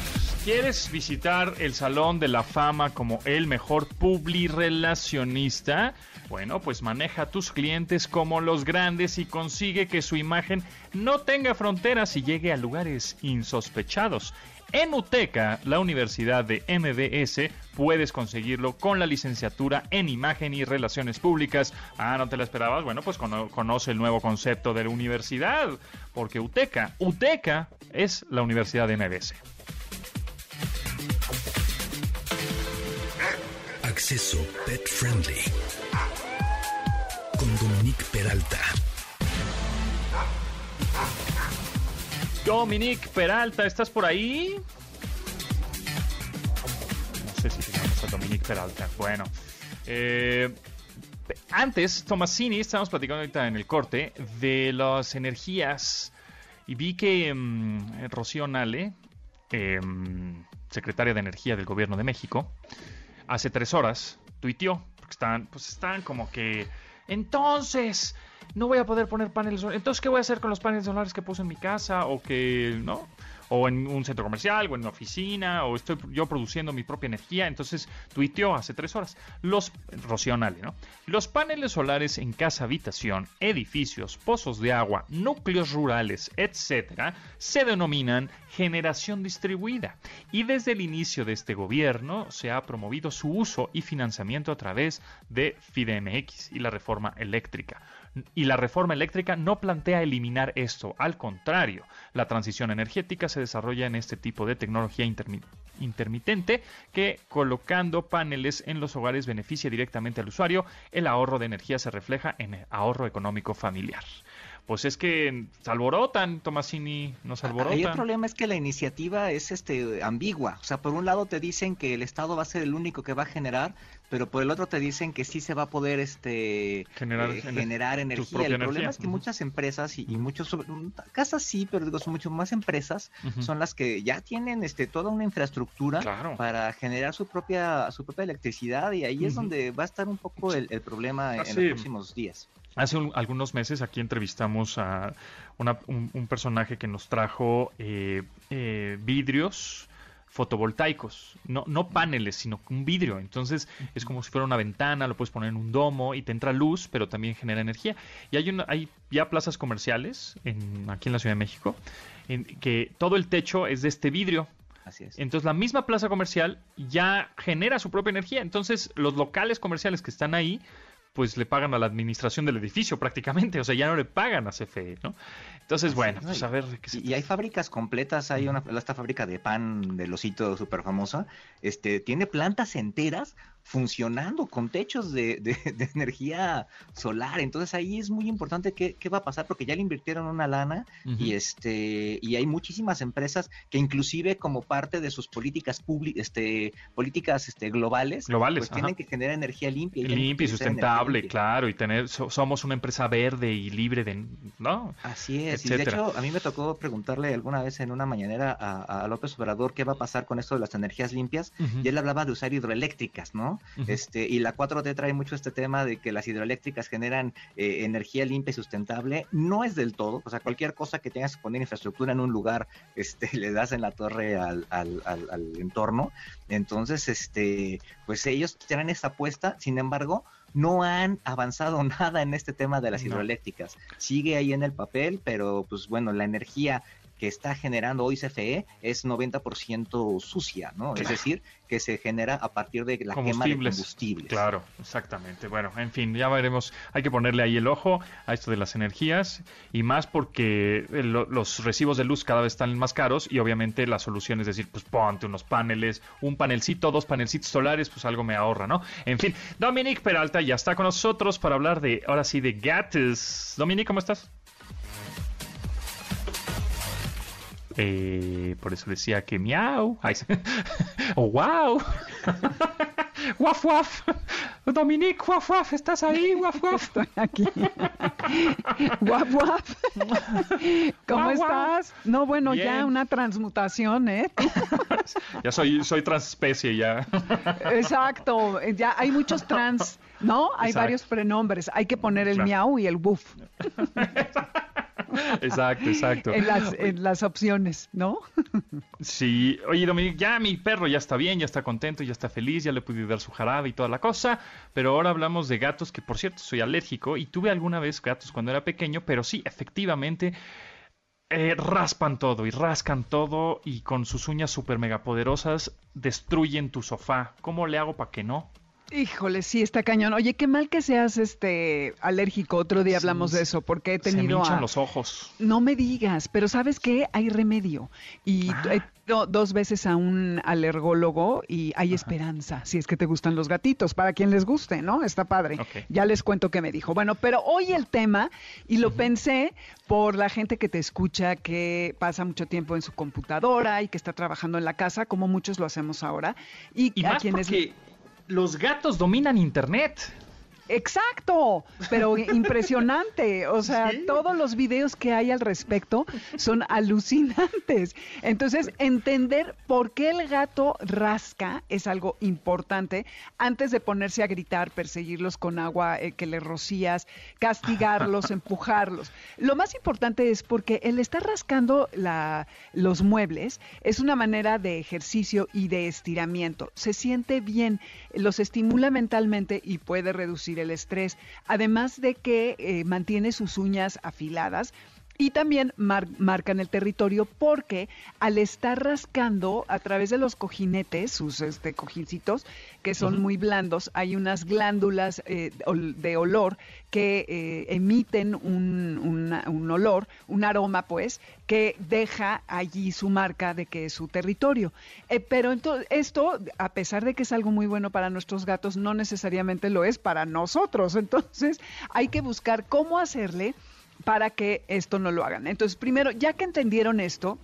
¿quieres visitar el Salón de la Fama como el mejor publirelacionista? Bueno, pues maneja a tus clientes como los grandes y consigue que su imagen no tenga fronteras y llegue a lugares insospechados. En UTECA, la Universidad de MBS, puedes conseguirlo con la licenciatura en Imagen y Relaciones Públicas. Ah, ¿no te la esperabas? Bueno, pues conoce el nuevo concepto de la universidad, porque UTECA, UTECA es la Universidad de MBS. Acceso Pet Friendly con Dominique Peralta. Dominique Peralta, ¿estás por ahí? No sé si tenemos a Dominique Peralta. Bueno, eh, antes, Tomasini, estábamos platicando ahorita en el corte de las energías y vi que mm, Rocío Nale, em, secretaria de Energía del Gobierno de México, hace tres horas tuiteó, porque están, pues están como que entonces no voy a poder poner paneles solares. Entonces, ¿qué voy a hacer con los paneles solares que puse en mi casa? O que, ¿no? O en un centro comercial, o en una oficina, o estoy yo produciendo mi propia energía. Entonces, tuiteó hace tres horas. Los, Rocío ¿no? Los paneles solares en casa, habitación, edificios, pozos de agua, núcleos rurales, etcétera, se denominan generación distribuida. Y desde el inicio de este gobierno se ha promovido su uso y financiamiento a través de FIDEMX y la reforma eléctrica. Y la reforma eléctrica no plantea eliminar esto, al contrario, la transición energética se desarrolla en este tipo de tecnología intermitente que colocando paneles en los hogares beneficia directamente al usuario, el ahorro de energía se refleja en ahorro económico familiar pues es que se alborotan, Tomasini, nos alborotan. el problema es que la iniciativa es este ambigua. O sea, por un lado te dicen que el Estado va a ser el único que va a generar, pero por el otro te dicen que sí se va a poder este generar, eh, generar energía. El problema es que muchas empresas y, muchos casas sí, pero digo, son mucho más empresas son las que ya tienen este toda una infraestructura para generar su propia su propia electricidad y ahí es donde va a estar un poco el, problema en los próximos días. Hace algunos meses aquí entrevistamos a un, personaje que nos trajo eh, eh, vidrios fotovoltaicos, no, no paneles, sino un vidrio. Entonces es como si fuera una ventana, lo puedes poner en un domo y te entra luz, pero también genera energía. Y hay, una, hay ya plazas comerciales en, aquí en la Ciudad de México en que todo el techo es de este vidrio. Así es. Entonces la misma plaza comercial ya genera su propia energía. Entonces los locales comerciales que están ahí pues le pagan a la administración del edificio prácticamente, o sea, ya no le pagan a CFE, ¿no? Entonces, bueno, pues a ver. ¿qué y, hay fábricas completas, hay una esta fábrica de pan del osito súper famosa, este, tiene plantas enteras funcionando con techos de, *laughs* energía solar. Entonces ahí es muy importante qué, va a pasar porque ya le invirtieron una lana y este y hay muchísimas empresas que inclusive como parte de sus políticas este políticas este globales, globales pues tienen que generar energía limpia y limpia y sustentable, claro, y tener somos una empresa verde y libre de, ¿no? Así es. De hecho a mí me tocó preguntarle alguna vez en una mañanera a, López Obrador qué va a pasar con esto de las energías limpias y él hablaba de usar hidroeléctricas, ¿no? este, y la 4T trae mucho este tema de que las hidroeléctricas generan eh, energía limpia y sustentable. No es del todo, o sea, cualquier cosa que tengas que poner infraestructura en un lugar, este, *laughs* le das en la torre al, al, al, entorno. Entonces, este, pues ellos tienen esa apuesta, sin embargo, no han avanzado *laughs* nada en este tema de las hidroeléctricas. Sigue ahí en el papel, pero pues bueno, la energía que está generando hoy CFE es 90% sucia, ¿no? Es decir, que se genera a partir de la quema de combustibles. Claro, exactamente. Bueno, en fin, ya veremos. Hay que ponerle ahí el ojo a esto de las energías y más porque eh, los recibos de luz cada vez están más caros y obviamente la solución es decir, pues ponte unos paneles, un panelcito, dos panelcitos solares, pues algo me ahorra, ¿no? En fin, Dominic Peralta ya está con nosotros para hablar de, ahora sí, de gatos. Dominic, ¿cómo estás? Eh, por eso decía que miau. oh, wow. Waf, waf. Dominique, waf, waf, ¿estás ahí? Waf, waf. Estoy aquí. *laughs* waf, waf. ¿Cómo estás? No, bueno, ya una transmutación, ¿eh? *laughs* ya soy, soy transespecie, ya. *laughs* Exacto. Ya hay muchos trans, ¿no? Hay varios prenombres. Hay que poner el miau y el wuf. Exacto, exacto. En las, opciones, ¿no? Sí, oye, Dominique, ya mi perro ya está bien, ya está contento, ya está feliz, ya le pude dar su jarabe y toda la cosa, pero ahora hablamos de gatos, que por cierto soy alérgico y tuve alguna vez gatos cuando era pequeño, pero sí, efectivamente, eh, raspan todo y rascan todo y con sus uñas super mega poderosas destruyen tu sofá. ¿Cómo le hago para que no? Híjole, sí, está cañón. Oye, qué mal que seas este alérgico. Otro día hablamos de eso, porque he tenido. Se los ojos. No me digas, pero ¿sabes qué? Hay remedio. Y ah. he ido dos veces a un alergólogo y hay esperanza, si es que te gustan los gatitos, para quien les guste, ¿no? Está padre. Ya les cuento qué me dijo. Bueno, pero hoy el tema, y lo pensé por la gente que te escucha, que pasa mucho tiempo en su computadora y que está trabajando en la casa, como muchos lo hacemos ahora. Y, a quienes los gatos dominan Internet. Exacto, pero impresionante. O sea, todos los videos que hay al respecto son alucinantes. Entonces, entender por qué el gato rasca es algo importante antes de ponerse a gritar, perseguirlos con agua eh, que le rocías, castigarlos, *laughs* empujarlos. Lo más importante es porque el estar rascando la, los muebles es una manera de ejercicio y de estiramiento. Se siente bien, los estimula mentalmente y puede reducir el estrés, además de que eh, mantiene sus uñas afiladas. Y también marcan el territorio porque al estar rascando a través de los cojinetes, sus este, cojincitos, que son muy blandos, hay unas glándulas eh, de olor que eh, emiten un, un, olor, un aroma, pues, que deja allí su marca de que es su territorio. Eh, pero entonces, esto, a pesar de que es algo muy bueno para nuestros gatos, no necesariamente lo es para nosotros. Entonces, hay que buscar cómo hacerle para que esto no lo hagan. Entonces, primero, ya que entendieron esto,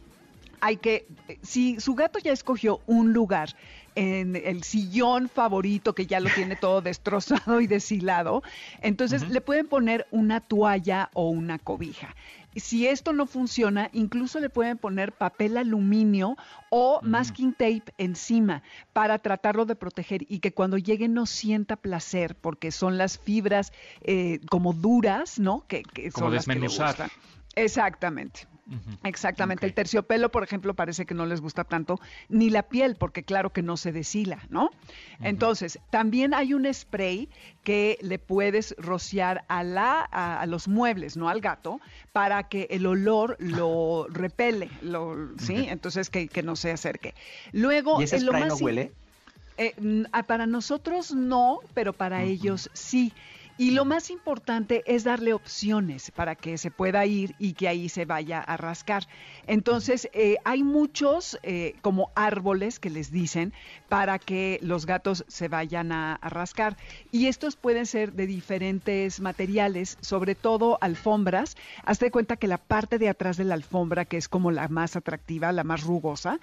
hay que, si su gato ya escogió un lugar en el sillón favorito que ya lo tiene todo *laughs* destrozado y deshilado, entonces le pueden poner una toalla o una cobija. Si esto no funciona, incluso le pueden poner papel aluminio o masking tape encima para tratarlo de proteger y que cuando llegue no sienta placer porque son las fibras eh, como duras, ¿no? Que, son las que Exactamente. Exactamente. El terciopelo, por ejemplo, parece que no les gusta tanto, ni la piel, porque claro que no se deshila, ¿no? Entonces, también hay un spray que le puedes rociar a, la, a, los muebles, no al gato, para que el olor lo *laughs* repele, lo, ¿sí? Entonces, que, no se acerque. Luego, ¿Y ese spray no huele? Eh, para nosotros no, pero para ellos sí. Y lo más importante es darle opciones para que se pueda ir y que ahí se vaya a rascar. Entonces, eh, hay muchos eh, como árboles que les dicen para que los gatos se vayan a, rascar. Y estos pueden ser de diferentes materiales, sobre todo alfombras. Hazte cuenta que la parte de atrás de la alfombra, que es como la más atractiva, la más rugosa,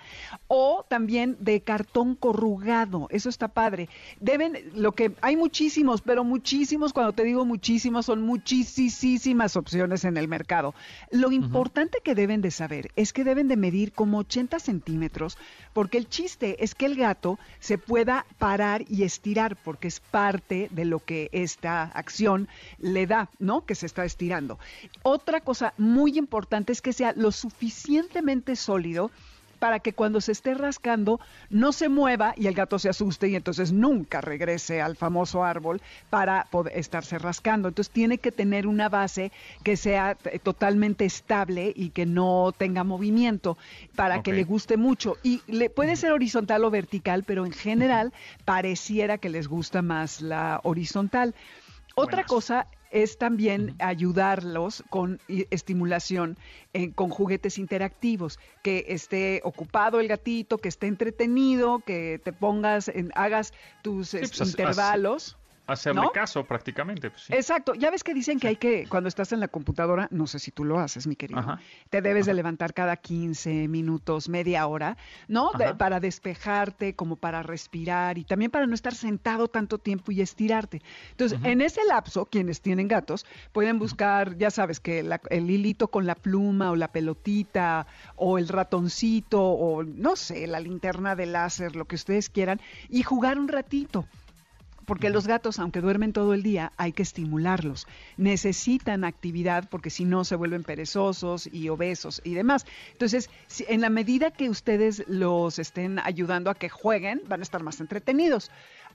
o también de cartón corrugado. Eso está padre. Deben, lo que hay muchísimos, pero muchísimos cuando te digo muchísimos, son muchísimas opciones en el mercado. Lo importante que deben de saber es que deben de medir como 80 centímetros, porque el chiste es que el gato se pueda parar y estirar, porque es parte de lo que esta acción le da, ¿no? Que se está estirando. Otra cosa muy importante es que sea lo suficientemente sólido para que cuando se esté rascando no se mueva y el gato se asuste y entonces nunca regrese al famoso árbol para poder estarse rascando. Entonces tiene que tener una base que sea totalmente estable y que no tenga movimiento para que le guste mucho. Y le puede ser horizontal o vertical, pero en general pareciera que les gusta más la horizontal. Otra cosa es también ayudarlos con estimulación eh, con juguetes interactivos, que esté ocupado el gatito, que esté entretenido, que te pongas, en, hagas tus pues, intervalos hacerle caso prácticamente. Pues, Exacto. Ya ves que dicen que hay que, cuando estás en la computadora, no sé si tú lo haces, mi querido, te debes de levantar cada 15 minutos, media hora, ¿no? para despejarte, como para respirar y también para no estar sentado tanto tiempo y estirarte. Entonces, en ese lapso, quienes tienen gatos pueden buscar, ya sabes, que el hilito con la pluma o la pelotita o el ratoncito o no sé, la linterna de láser, lo que ustedes quieran, y jugar un ratito porque los gatos, aunque duermen todo el día, hay que estimularlos. Necesitan actividad porque si no se vuelven perezosos y obesos y demás. Entonces, en la medida que ustedes los estén ayudando a que jueguen, van a estar más entretenidos.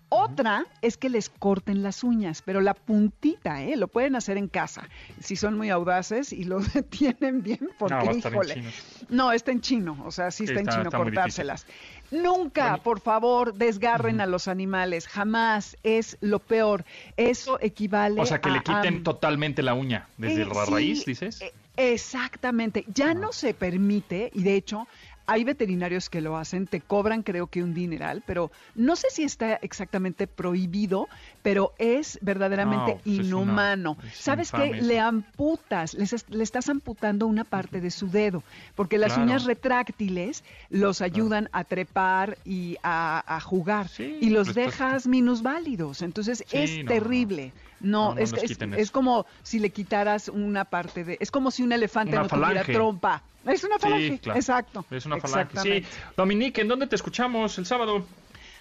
Otra es que les corten las uñas, pero la puntita, ¿eh? Lo pueden hacer en casa, si son muy audaces y lo *laughs* tienen bien, porque, no, híjole. No, está en chino, o sea, sí está, en chino cortárselas. Nunca, por favor, desgarren a los animales, jamás, es lo peor. Eso equivale a... O sea, que le quiten totalmente la uña, desde la raíz, dices. Eh, exactamente, ya no se permite, y de hecho hay veterinarios que lo hacen, te cobran creo que un dineral, pero no sé si está exactamente prohibido, pero es verdaderamente pues inhumano. ¿Sabes qué? Le amputas, le estás amputando una parte de su dedo, porque las uñas retráctiles los ayudan a trepar y a, jugar, y los pues, pues, dejas minusválidos, entonces es terrible. No, es, es, como si le quitaras una parte de... Es como si un elefante no tuviera trompa. Es una falange, exacto. Es una falange, sí. Dominique, ¿en dónde te escuchamos el sábado?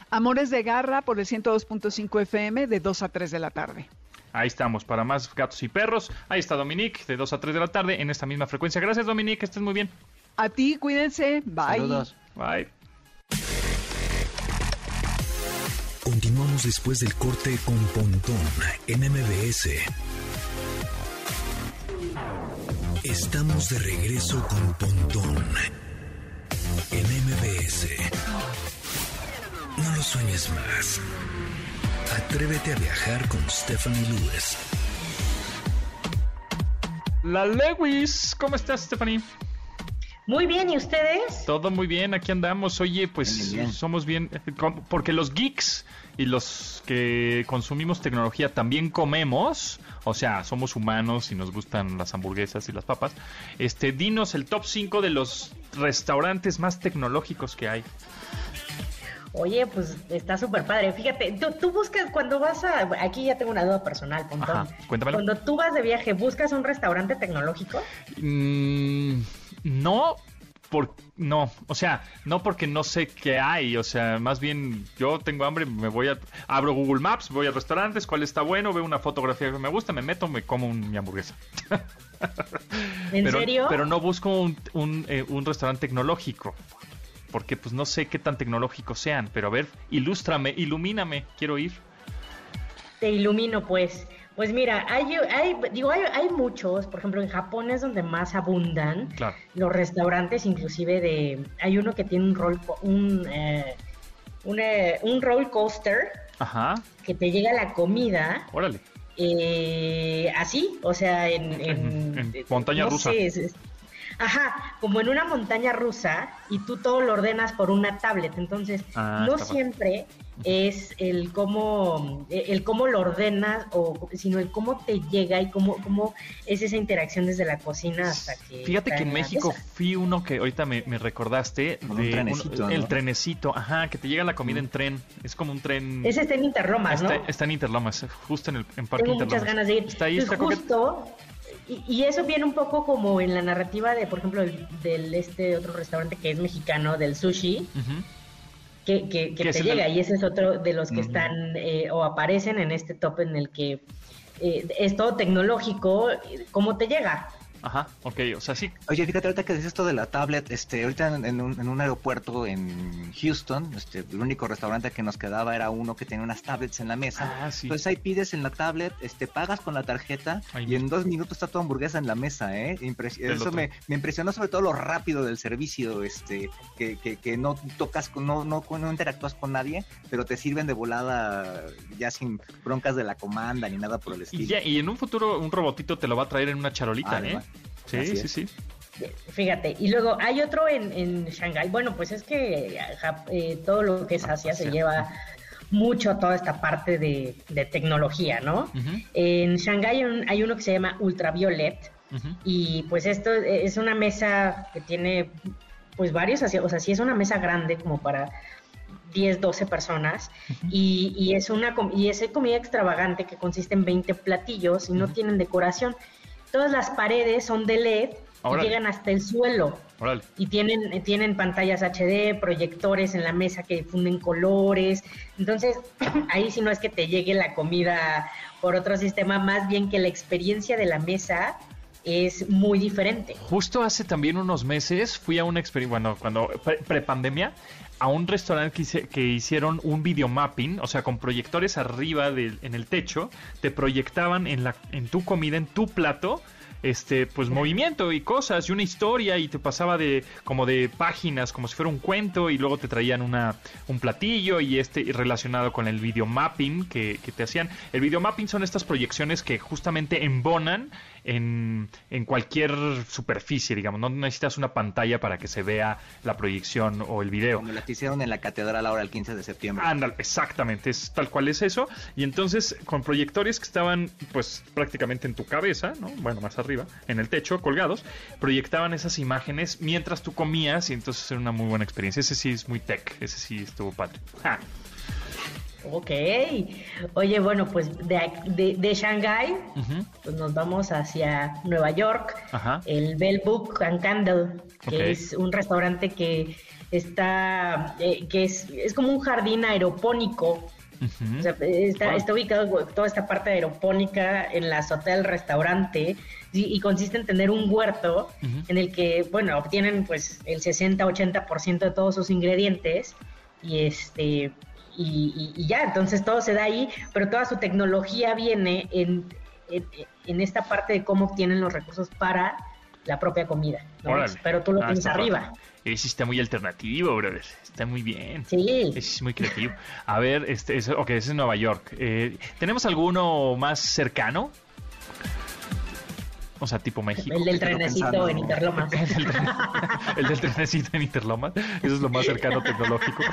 Amores de Garra por el 102.5 FM de 2 a 3 de la tarde. Ahí estamos, para más gatos y perros. Ahí está Dominique, de 2 a 3 de la tarde, en esta misma frecuencia. Gracias, Dominique, que estés muy bien. A ti, cuídense. Bye. Saludos. Bye. Continuamos después del corte con Pontón en MBS. Estamos de regreso con Pontón en MBS. No lo sueñes más. Atrévete a viajar con Stephanie Lewis. La Lewis, ¿cómo estás, Stephanie? Muy bien, ¿y ustedes? Todo muy bien, aquí andamos. Oye, pues somos bien, porque los geeks y los que consumimos tecnología también comemos, o sea, somos humanos y nos gustan las hamburguesas y las papas. Este, dinos el top 5 de los restaurantes más tecnológicos que hay. Oye, pues está súper padre. Fíjate, tú, buscas cuando vas a. Aquí ya tengo una duda personal, Pontón. Cuando tú vas de viaje, ¿buscas un restaurante tecnológico? Mm, no, por, no, o sea, no porque no sé qué hay, o sea, más bien yo tengo hambre, me voy a, abro Google Maps, voy a restaurantes, cuál está bueno, veo una fotografía que me gusta, me meto, me como mi hamburguesa. *laughs* ¿En serio? Pero no busco un, un, eh, un, restaurante tecnológico, porque pues no sé qué tan tecnológicos sean, pero a ver, ilústrame, ilumíname, quiero ir. Te ilumino pues. Pues mira, hay, hay, digo, hay, hay, muchos, por ejemplo, en Japón es donde más abundan los restaurantes, inclusive de, hay uno que tiene un roll, un, eh, eh, un, roll coaster, que te llega la comida. Órale. Eh, así, o sea, en, montaña rusa. Ajá, como en una montaña rusa y tú todo lo ordenas por una tablet. Entonces, ah, no siempre es el cómo, el cómo lo ordenas, o, sino el cómo te llega y cómo, cómo es esa interacción desde la cocina hasta que... Fíjate que en México fui uno que ahorita me, recordaste, de el trenecito, ajá, que te llega la comida en tren, es como un tren... Ese está en Interlomas, ¿no? Está en Interlomas, justo en el en Parque Tengo muchas ganas de ir. Está ahí, está justo, y, eso viene un poco como en la narrativa de, por ejemplo, del, este otro restaurante que es mexicano, del sushi, que, que, te llega. Y ese es otro de los que están eh, o aparecen en este top en el que eh, es todo tecnológico, ¿cómo te llega? Ajá, ok, o sea, sí. Oye, fíjate, ahorita que dices esto de la tablet, este, ahorita en, un, en un, aeropuerto en Houston, este, el único restaurante que nos quedaba era uno que tenía unas tablets en la mesa. Ah, sí. Entonces ahí pides en la tablet, este, pagas con la tarjeta y en dos minutos está tu hamburguesa en la mesa, ¿eh? eso me, me, impresionó sobre todo lo rápido del servicio, este, que, que, que no tocas, no, no, no interactúas con nadie, pero te sirven de volada ya sin broncas de la comanda ni nada por el estilo. Y, ya, y en un futuro un robotito te lo va a traer en una charolita, ¿eh? Sí, sí, sí. Fíjate, y luego hay otro en, en Shanghái. Bueno, pues es que eh, todo lo que es Asia se lleva mucho toda esta parte de, tecnología, ¿no? En Shanghái hay, uno que se llama Ultraviolet y pues esto es una mesa que tiene pues varios, o sea, sí es una mesa grande como para 10, 12 personas y, es una y es comida extravagante que consiste en 20 platillos y no tienen decoración. Todas las paredes son de LED y llegan hasta el suelo. Y tienen, tienen pantallas HD, proyectores en la mesa que difunden colores. Entonces, *clears throat* ahí sí no es que te llegue la comida por otro sistema, más bien que la experiencia de la mesa es muy diferente. Justo hace también unos meses fui a una experiencia, bueno, cuando pre-pandemia, a un restaurante que, que, hicieron un video mapping, o sea, con proyectores arriba en el techo, te proyectaban en, la, en tu comida, en tu plato, este pues movimiento y cosas y una historia y te pasaba de como de páginas como si fuera un cuento y luego te traían una un platillo y este relacionado con el video mapping que, que te hacían. El video mapping son estas proyecciones que justamente embonan en, en cualquier superficie, digamos. No necesitas una pantalla para que se vea la proyección o el video. Como la que hicieron en la catedral ahora el 15 de septiembre. Ándale, exactamente, es tal cual es eso. Y entonces con proyectores que estaban pues prácticamente en tu cabeza, ¿no? Bueno, más arriba, en el techo, colgados, proyectaban esas imágenes mientras tú comías y entonces era una muy buena experiencia. Ese sí es muy tech, ese sí estuvo padre. Ok. Oye, bueno, pues de, de, de Shanghái, pues nos vamos hacia Nueva York, el Bell Book and Candle, que es un restaurante que está, eh, que es, es como un jardín aeropónico. o sea, está, está, ubicado toda esta parte aeropónica en la azotea del restaurante. Y, consiste en tener un huerto en el que, bueno, obtienen pues el 60-80% de todos sus ingredientes. Y este y, ya, entonces todo se da ahí, pero toda su tecnología viene en, en, esta parte de cómo obtienen los recursos para la propia comida, pero tú lo ah, tienes arriba. Ese está muy alternativo, brother. Está muy bien. Sí. Es muy creativo. A ver, este, es, ok, ese es Nueva York. Eh, ¿Tenemos alguno más cercano? O sea, tipo México. El del trenecito en Interlomas. *laughs* el, del, trenecito en Interlomas. Eso es lo más cercano tecnológico.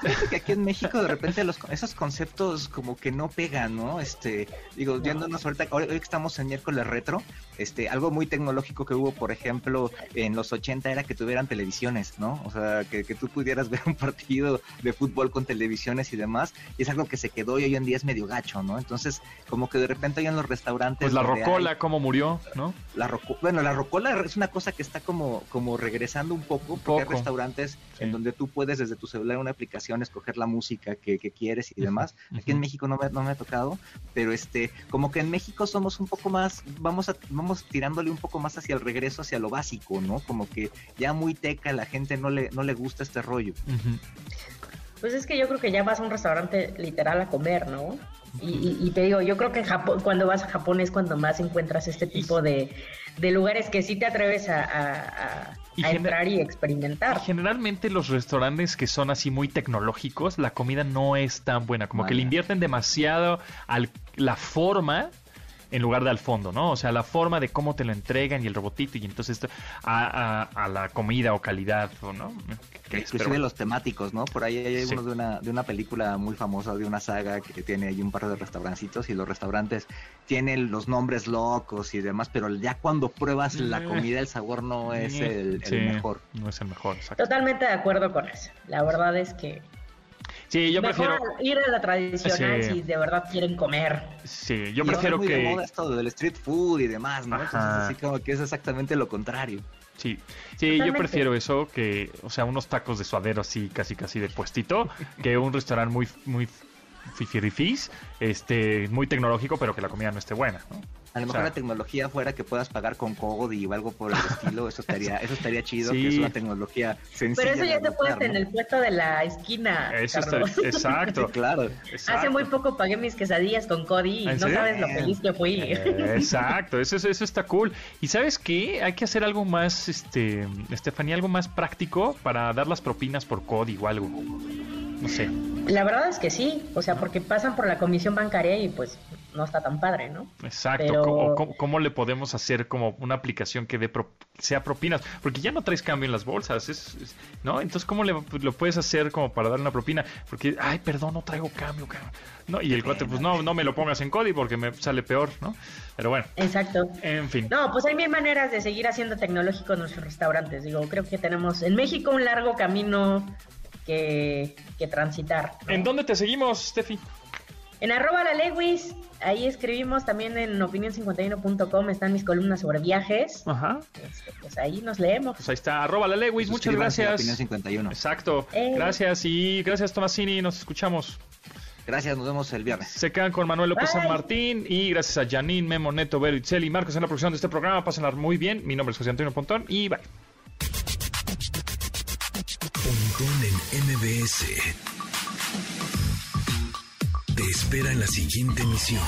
Fíjate que aquí en México de repente los, esos conceptos como que no pegan, ¿no? Este, digo, viéndonos ahorita, hoy, que estamos en miércoles retro, este, algo muy tecnológico que hubo, por ejemplo, en los 80 era que tuvieran televisiones, ¿no? O sea, que, que tú pudieras *laughs* ver un partido de fútbol con televisiones y demás. Y es algo que se quedó y hoy en día es medio gacho, ¿no? Entonces, como que de repente hay en los restaurantes... Pues la rocola, ¿cómo murió? ¿no? La bueno, la rocola es una cosa que está como, como regresando un poco, porque hay restaurantes en donde tú puedes desde tu celular una aplicación escoger la música que, quieres y demás. Aquí en México no me, no me ha tocado, pero este, como que en México somos un poco más, vamos a, vamos tirándole un poco más hacia el regreso, hacia lo básico, ¿no? Como que ya muy teca, la gente no le, no le gusta este rollo. Pues es que yo creo que ya vas a un restaurante literal a comer, ¿no? Y, te digo, yo creo que en Japón, cuando vas a Japón es cuando más encuentras este tipo de, lugares que sí te atreves a, entrar y experimentar. Generalmente los restaurantes que son así muy tecnológicos, la comida no es tan buena, como que le invierten demasiado a la forma en lugar de al fondo, ¿no? O sea, la forma de cómo te lo entregan y el robotito y entonces a, a, la comida o calidad, ¿no? Inclusive los temáticos, ¿no? Por ahí hay uno de una, de una película muy famosa, de una saga que tiene ahí un par de restaurancitos y los restaurantes tienen los nombres locos y demás, pero ya cuando pruebas la mm. comida el sabor no es el, mejor. No es el mejor, Totalmente de acuerdo con eso. La verdad es que Sí, yo prefiero ir a la tradicional si de verdad quieren comer. Sí, yo prefiero que de moda esto del street food y demás, ¿no? Entonces así como que es exactamente lo contrario. Sí, sí, yo prefiero eso que, o sea, unos tacos de suadero así, casi casi de puestito, que un restaurante muy, muy fifirifis, este, muy tecnológico, pero que la comida no esté buena, ¿no? A lo mejor la tecnología fuera que puedas pagar con Cody o algo por el *laughs* estilo, eso estaría, eso estaría chido, que es una tecnología sencilla. Pero eso ya se puede en el puesto de la esquina. Eso está, *laughs* exacto. claro. Hace muy poco pagué mis quesadillas con Cody y no sabes lo feliz que fui. Eh, exacto, eso, eso está cool. Y sabes qué, hay que hacer algo más, este, Estefanía, algo más práctico para dar las propinas por Cody o algo. No sé. La verdad es que sí, o sea, porque pasan por la comisión bancaria y pues no está tan padre, ¿no? Exacto. ¿Cómo, le podemos hacer como una aplicación que sea propinas? Porque ya no traes cambio en las bolsas, es, ¿no? Entonces, ¿cómo le, lo puedes hacer como para dar una propina? Porque, ay, perdón, no traigo cambio, ¿no? Y el cuate, pues no, no me lo pongas en Cody porque me sale peor, ¿no? Pero bueno. Exacto. En fin. No, pues hay mil maneras de seguir haciendo tecnológico en nuestros restaurantes. Digo, creo que tenemos en México un largo camino que, transitar. ¿En dónde te seguimos, Steffi? En arroba la Lewis, ahí escribimos también en opinión51.com, están mis columnas sobre viajes. Ajá. Este, pues ahí nos leemos. Pues ahí está, arroba la Lewis, muchas gracias. Opinión 51. Exacto. Eh. Gracias y gracias Tomasini, nos escuchamos. Gracias, nos vemos el viernes. Se quedan con Manuel López San Martín y gracias a Janine, Memo, Neto, Vero, y Marcos en la producción de este programa. Pásenla muy bien. Mi nombre es José Antonio Pontón y bye. Pontón en MBS. Espera en la siguiente emisión.